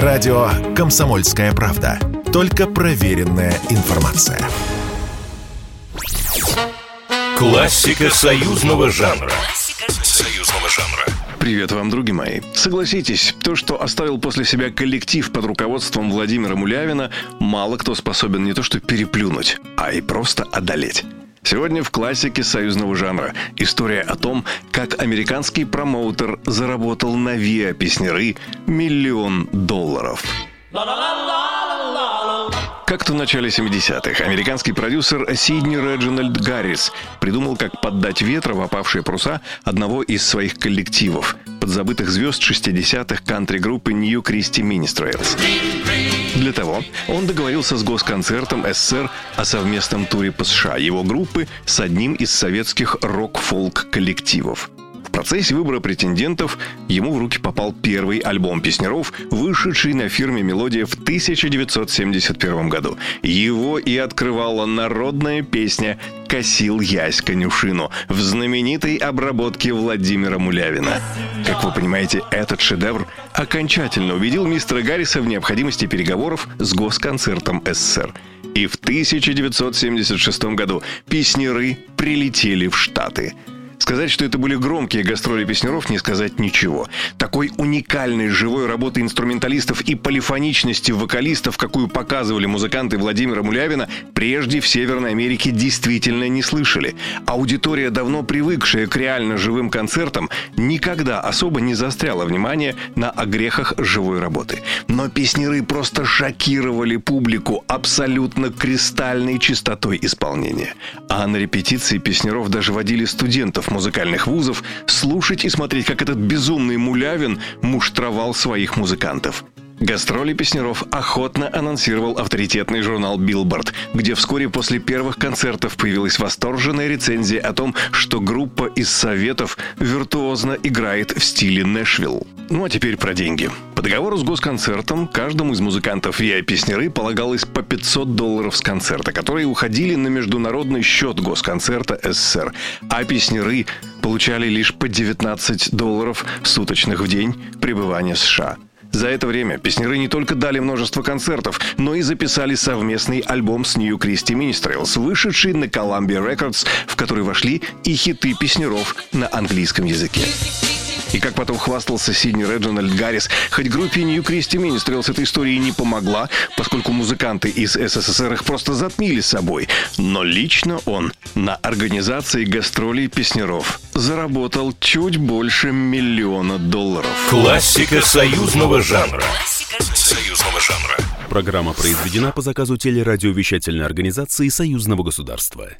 Радио «Комсомольская правда». Только проверенная информация. Классика союзного жанра. Союзного жанра. Привет вам, други мои. Согласитесь, то, что оставил после себя коллектив под руководством Владимира Мулявина, мало кто способен не то что переплюнуть, а и просто одолеть. Сегодня в классике союзного жанра история о том, как американский промоутер заработал на Виа Песнеры миллион долларов. Как-то в начале 70-х американский продюсер Сидни Реджинальд Гаррис придумал, как поддать ветра в опавшие паруса одного из своих коллективов – подзабытых звезд 60-х кантри-группы New Christy Ministries. Для того он договорился с Госконцертом СССР о совместном туре по США его группы с одним из советских рок-фолк коллективов – процессе выбора претендентов ему в руки попал первый альбом песнеров, вышедший на фирме «Мелодия» в 1971 году. Его и открывала народная песня «Косил ясь конюшину» в знаменитой обработке Владимира Мулявина. Как вы понимаете, этот шедевр окончательно убедил мистера Гарриса в необходимости переговоров с Госконцертом СССР. И в 1976 году песнеры прилетели в Штаты – Сказать, что это были громкие гастроли песнеров, не сказать ничего. Такой уникальной живой работы инструменталистов и полифоничности вокалистов, какую показывали музыканты Владимира Мулявина, прежде в Северной Америке действительно не слышали. Аудитория, давно привыкшая к реально живым концертам, никогда особо не застряла внимание на огрехах живой работы. Но песнеры просто шокировали публику абсолютно кристальной чистотой исполнения. А на репетиции песняров даже водили студентов музыкальных вузов слушать и смотреть, как этот безумный Мулявин муштровал своих музыкантов. Гастроли песняров охотно анонсировал авторитетный журнал «Billboard», где вскоре после первых концертов появилась восторженная рецензия о том, что группа из Советов виртуозно играет в стиле Нэшвилл. Ну а теперь про деньги. По договору с госконцертом каждому из музыкантов ВИА «Песняры» полагалось по 500 долларов с концерта, которые уходили на международный счет госконцерта СССР, а песнеры получали лишь по 19 долларов суточных в день пребывания США. За это время песнеры не только дали множество концертов, но и записали совместный альбом с Christy Ministries, вышедший на Columbia Records, в который вошли и хиты песнеров на английском языке. И как потом хвастался Сидни Реджинальд Гаррис, хоть группе Нью Кристи Министрелс эта история не помогла, поскольку музыканты из СССР их просто затмили собой. Но лично он на организации гастролей песнеров заработал чуть больше миллиона долларов. Классика союзного жанра. Союзного жанра. Программа произведена по заказу телерадиовещательной организации Союзного государства.